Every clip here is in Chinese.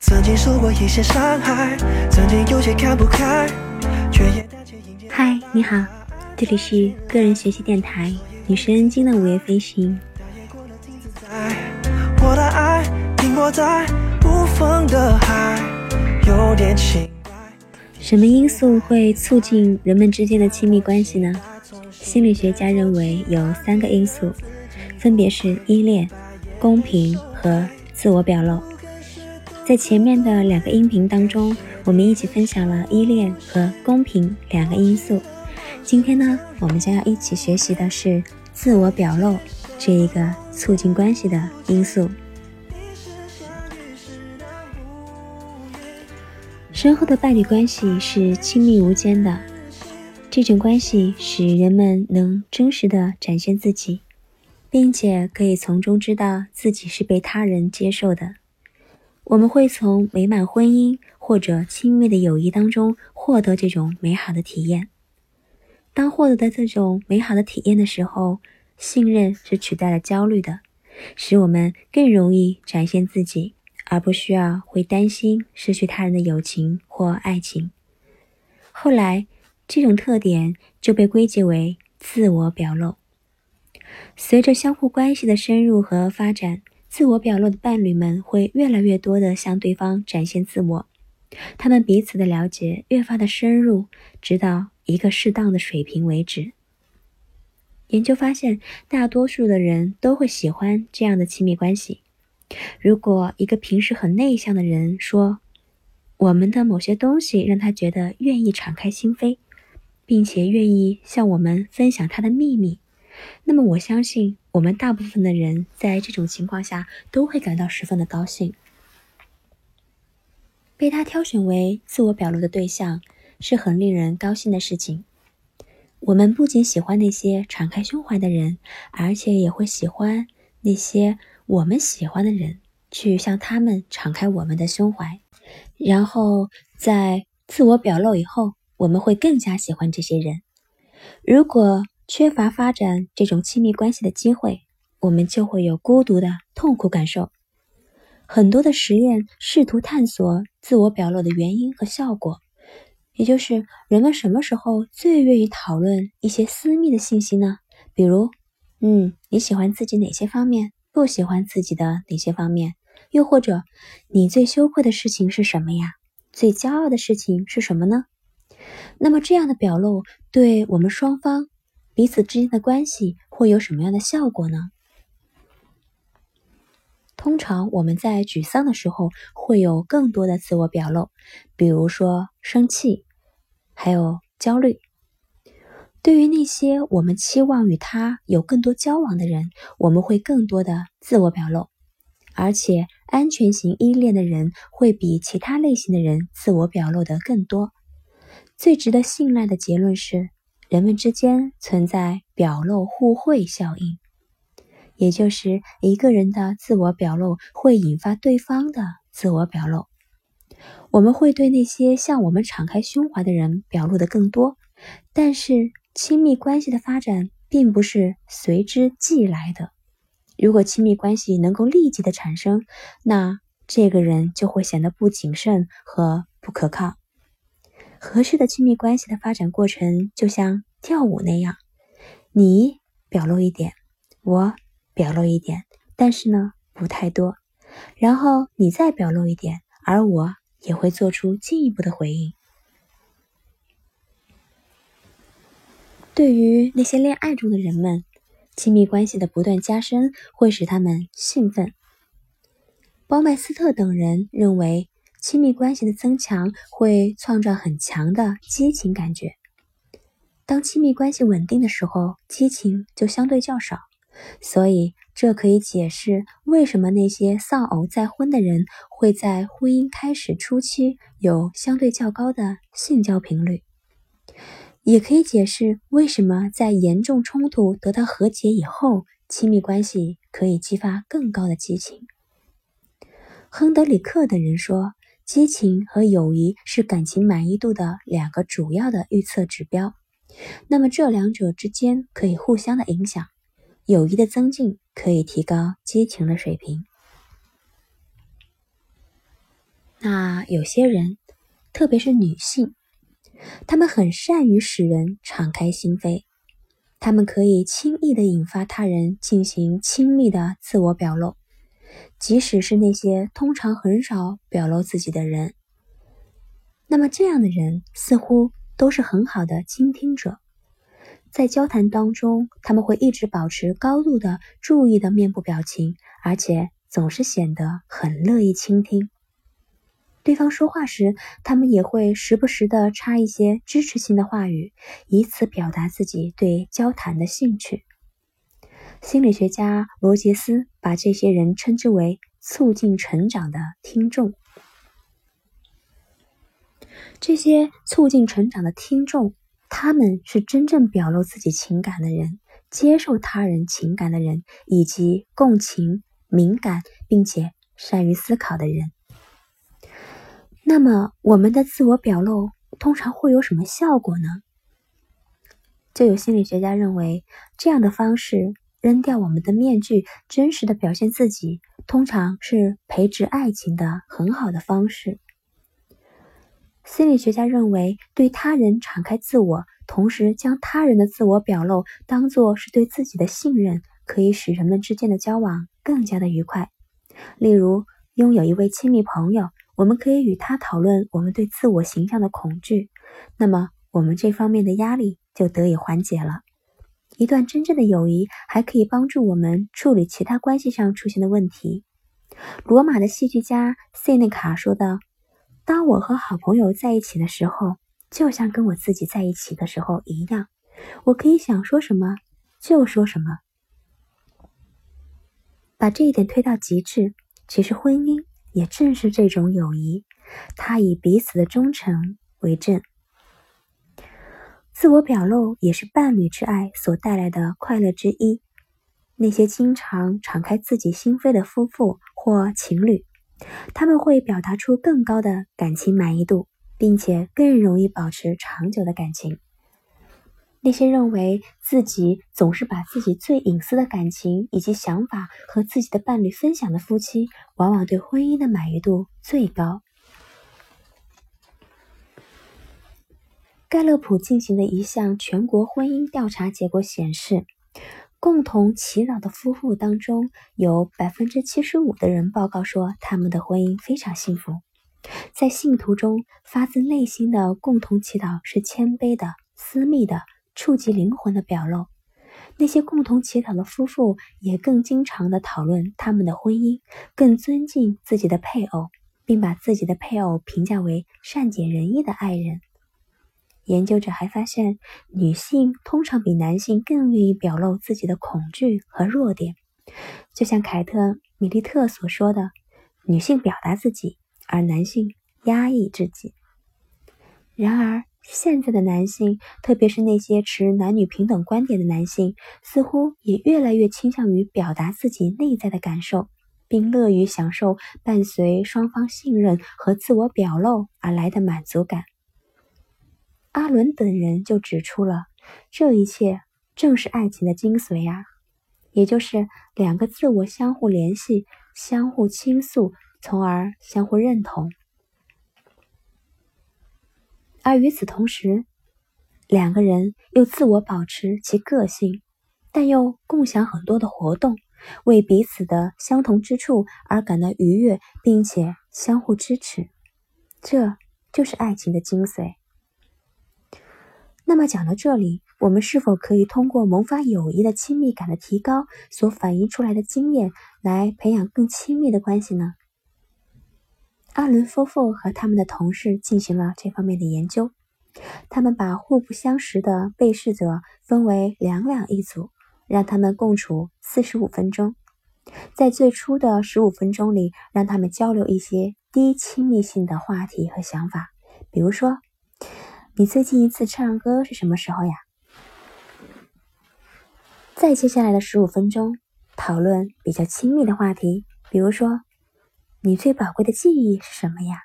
曾经受过一些伤害，曾经有些看不开，却也。嗨，你好，这里是个人学习电台女神经的午夜飞行。我的爱停泊在无风的海，有点轻。什么因素会促进人们之间的亲密关系呢？心理学家认为有三个因素，分别是依恋、公平和自我表露。在前面的两个音频当中，我们一起分享了依恋和公平两个因素。今天呢，我们将要一起学习的是自我表露这一个促进关系的因素。深厚的伴侣关系是亲密无间的，这种关系使人们能真实的展现自己，并且可以从中知道自己是被他人接受的。我们会从美满婚姻或者亲密的友谊当中获得这种美好的体验。当获得的这种美好的体验的时候，信任是取代了焦虑的，使我们更容易展现自己，而不需要会担心失去他人的友情或爱情。后来，这种特点就被归结为自我表露。随着相互关系的深入和发展。自我表露的伴侣们会越来越多地向对方展现自我，他们彼此的了解越发的深入，直到一个适当的水平为止。研究发现，大多数的人都会喜欢这样的亲密关系。如果一个平时很内向的人说，我们的某些东西让他觉得愿意敞开心扉，并且愿意向我们分享他的秘密。那么我相信，我们大部分的人在这种情况下都会感到十分的高兴。被他挑选为自我表露的对象是很令人高兴的事情。我们不仅喜欢那些敞开胸怀的人，而且也会喜欢那些我们喜欢的人去向他们敞开我们的胸怀。然后在自我表露以后，我们会更加喜欢这些人。如果缺乏发展这种亲密关系的机会，我们就会有孤独的痛苦感受。很多的实验试图探索自我表露的原因和效果，也就是人们什么时候最愿意讨论一些私密的信息呢？比如，嗯，你喜欢自己哪些方面？不喜欢自己的哪些方面？又或者，你最羞愧的事情是什么呀？最骄傲的事情是什么呢？那么这样的表露对我们双方。彼此之间的关系会有什么样的效果呢？通常我们在沮丧的时候会有更多的自我表露，比如说生气，还有焦虑。对于那些我们期望与他有更多交往的人，我们会更多的自我表露，而且安全型依恋的人会比其他类型的人自我表露的更多。最值得信赖的结论是。人们之间存在表露互惠效应，也就是一个人的自我表露会引发对方的自我表露。我们会对那些向我们敞开胸怀的人表露的更多，但是亲密关系的发展并不是随之即来的。如果亲密关系能够立即的产生，那这个人就会显得不谨慎和不可靠。合适的亲密关系的发展过程就像跳舞那样，你表露一点，我表露一点，但是呢不太多，然后你再表露一点，而我也会做出进一步的回应。对于那些恋爱中的人们，亲密关系的不断加深会使他们兴奋。包麦斯特等人认为。亲密关系的增强会创造很强的激情感觉。当亲密关系稳定的时候，激情就相对较少，所以这可以解释为什么那些丧偶再婚的人会在婚姻开始初期有相对较高的性交频率，也可以解释为什么在严重冲突得到和解以后，亲密关系可以激发更高的激情。亨德里克等人说。激情和友谊是感情满意度的两个主要的预测指标。那么这两者之间可以互相的影响，友谊的增进可以提高激情的水平。那有些人，特别是女性，她们很善于使人敞开心扉，她们可以轻易的引发他人进行亲密的自我表露，即使是那些通常很少表露自己的人。那么这样的人似乎都是很好的倾听者，在交谈当中，他们会一直保持高度的注意的面部表情，而且总是显得很乐意倾听。对方说话时，他们也会时不时的插一些支持性的话语，以此表达自己对交谈的兴趣。心理学家罗杰斯把这些人称之为“促进成长的听众”。这些促进成长的听众，他们是真正表露自己情感的人，接受他人情感的人，以及共情、敏感并且善于思考的人。那么，我们的自我表露通常会有什么效果呢？就有心理学家认为，这样的方式扔掉我们的面具，真实的表现自己，通常是培植爱情的很好的方式。心理学家认为，对他人敞开自我，同时将他人的自我表露当做是对自己的信任，可以使人们之间的交往更加的愉快。例如，拥有一位亲密朋友。我们可以与他讨论我们对自我形象的恐惧，那么我们这方面的压力就得以缓解了。一段真正的友谊还可以帮助我们处理其他关系上出现的问题。罗马的戏剧家塞内卡说道：“当我和好朋友在一起的时候，就像跟我自己在一起的时候一样，我可以想说什么就说什么。”把这一点推到极致，其实婚姻。也正是这种友谊，它以彼此的忠诚为证。自我表露也是伴侣之爱所带来的快乐之一。那些经常敞开自己心扉的夫妇或情侣，他们会表达出更高的感情满意度，并且更容易保持长久的感情。那些认为自己总是把自己最隐私的感情以及想法和自己的伴侣分享的夫妻，往往对婚姻的满意度最高。盖勒普进行的一项全国婚姻调查结果显示，共同祈祷的夫妇当中，有百分之七十五的人报告说他们的婚姻非常幸福。在信徒中，发自内心的共同祈祷是谦卑的、私密的。触及灵魂的表露，那些共同祈祷的夫妇也更经常的讨论他们的婚姻，更尊敬自己的配偶，并把自己的配偶评价为善解人意的爱人。研究者还发现，女性通常比男性更愿意表露自己的恐惧和弱点，就像凯特·米利特所说的：“女性表达自己，而男性压抑自己。”然而。现在的男性，特别是那些持男女平等观点的男性，似乎也越来越倾向于表达自己内在的感受，并乐于享受伴随双方信任和自我表露而来的满足感。阿伦等人就指出了，这一切正是爱情的精髓啊，也就是两个自我相互联系、相互倾诉，从而相互认同。而与此同时，两个人又自我保持其个性，但又共享很多的活动，为彼此的相同之处而感到愉悦，并且相互支持，这就是爱情的精髓。那么讲到这里，我们是否可以通过萌发友谊的亲密感的提高所反映出来的经验，来培养更亲密的关系呢？阿伦夫妇和他们的同事进行了这方面的研究。他们把互不相识的被试者分为两两一组，让他们共处四十五分钟。在最初的十五分钟里，让他们交流一些低亲密性的话题和想法，比如说：“你最近一次唱歌是什么时候呀？”再接下来的十五分钟，讨论比较亲密的话题，比如说。你最宝贵的记忆是什么呀？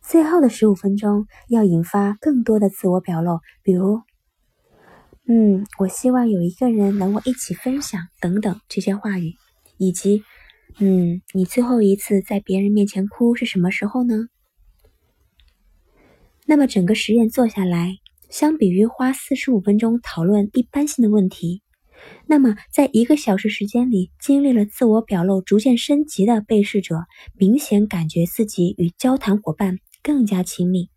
最后的十五分钟要引发更多的自我表露，比如，嗯，我希望有一个人能够一起分享等等这些话语，以及嗯，你最后一次在别人面前哭是什么时候呢？那么整个实验做下来，相比于花四十五分钟讨论一般性的问题，那么在一个小时时间里经历了自我表露逐渐升级的被试者，明显感觉自己与交谈伙伴更加亲密。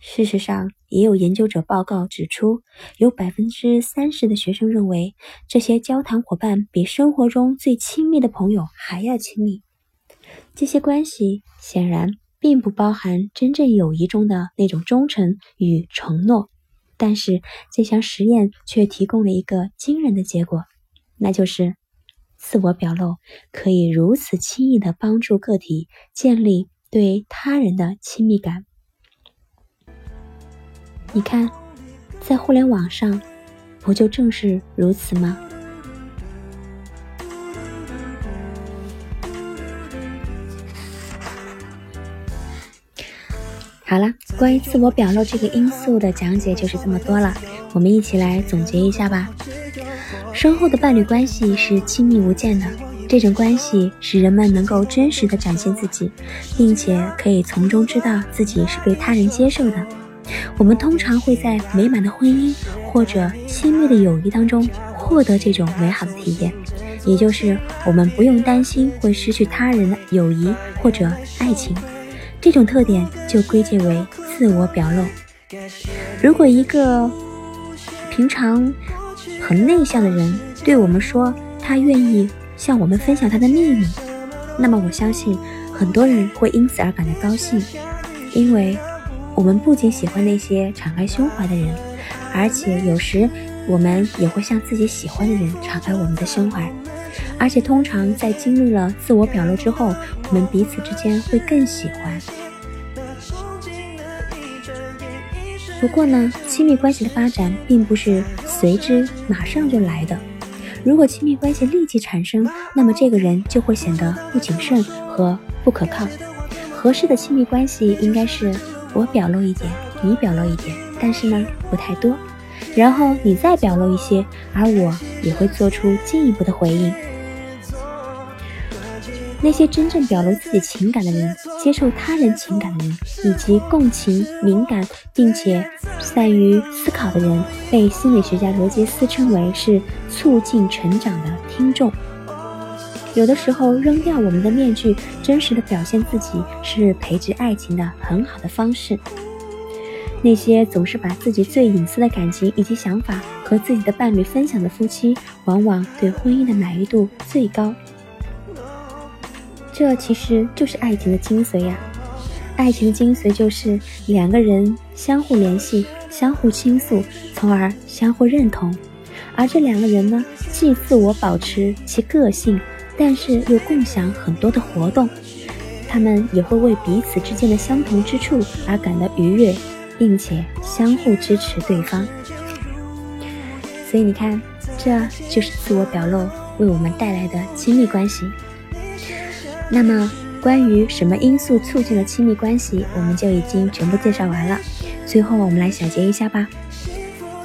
事实上，也有研究者报告指出，有百分之三十的学生认为这些交谈伙伴比生活中最亲密的朋友还要亲密。这些关系显然。并不包含真正友谊中的那种忠诚与承诺，但是这项实验却提供了一个惊人的结果，那就是自我表露可以如此轻易地帮助个体建立对他人的亲密感。你看，在互联网上，不就正是如此吗？好了，关于自我表露这个因素的讲解就是这么多了。我们一起来总结一下吧。深厚的伴侣关系是亲密无间的，这种关系使人们能够真实的展现自己，并且可以从中知道自己是被他人接受的。我们通常会在美满的婚姻或者亲密的友谊当中获得这种美好的体验，也就是我们不用担心会失去他人的友谊或者爱情。这种特点就归结为自我表露。如果一个平常很内向的人对我们说他愿意向我们分享他的秘密，那么我相信很多人会因此而感到高兴，因为我们不仅喜欢那些敞开胸怀的人，而且有时我们也会向自己喜欢的人敞开我们的胸怀。而且通常在经历了自我表露之后，我们彼此之间会更喜欢。不过呢，亲密关系的发展并不是随之马上就来的。如果亲密关系立即产生，那么这个人就会显得不谨慎和不可靠。合适的亲密关系应该是我表露一点，你表露一点，但是呢不太多，然后你再表露一些，而我也会做出进一步的回应。那些真正表露自己情感的人，接受他人情感的人，以及共情、敏感并且善于思考的人，被心理学家罗杰斯称为是促进成长的听众。有的时候，扔掉我们的面具，真实的表现自己，是培植爱情的很好的方式。那些总是把自己最隐私的感情以及想法和自己的伴侣分享的夫妻，往往对婚姻的满意度最高。这其实就是爱情的精髓呀！爱情的精髓就是两个人相互联系、相互倾诉，从而相互认同。而这两个人呢，既自我保持其个性，但是又共享很多的活动。他们也会为彼此之间的相同之处而感到愉悦，并且相互支持对方。所以你看，这就是自我表露为我们带来的亲密关系。那么，关于什么因素促进了亲密关系，我们就已经全部介绍完了。最后，我们来小结一下吧。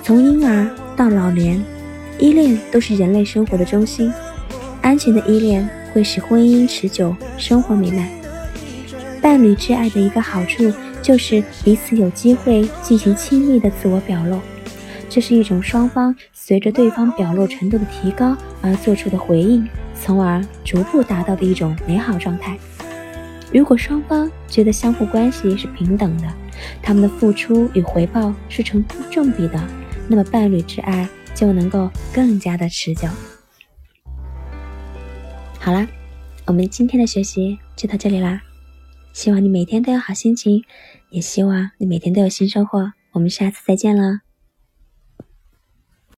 从婴儿到老年，依恋都是人类生活的中心。安全的依恋会使婚姻持久，生活美满。伴侣之爱的一个好处就是彼此有机会进行亲密的自我表露，这是一种双方随着对方表露程度的提高而做出的回应。从而逐步达到的一种美好状态。如果双方觉得相互关系是平等的，他们的付出与回报是成正比的，那么伴侣之爱就能够更加的持久。好啦，我们今天的学习就到这里啦。希望你每天都有好心情，也希望你每天都有新收获。我们下次再见了。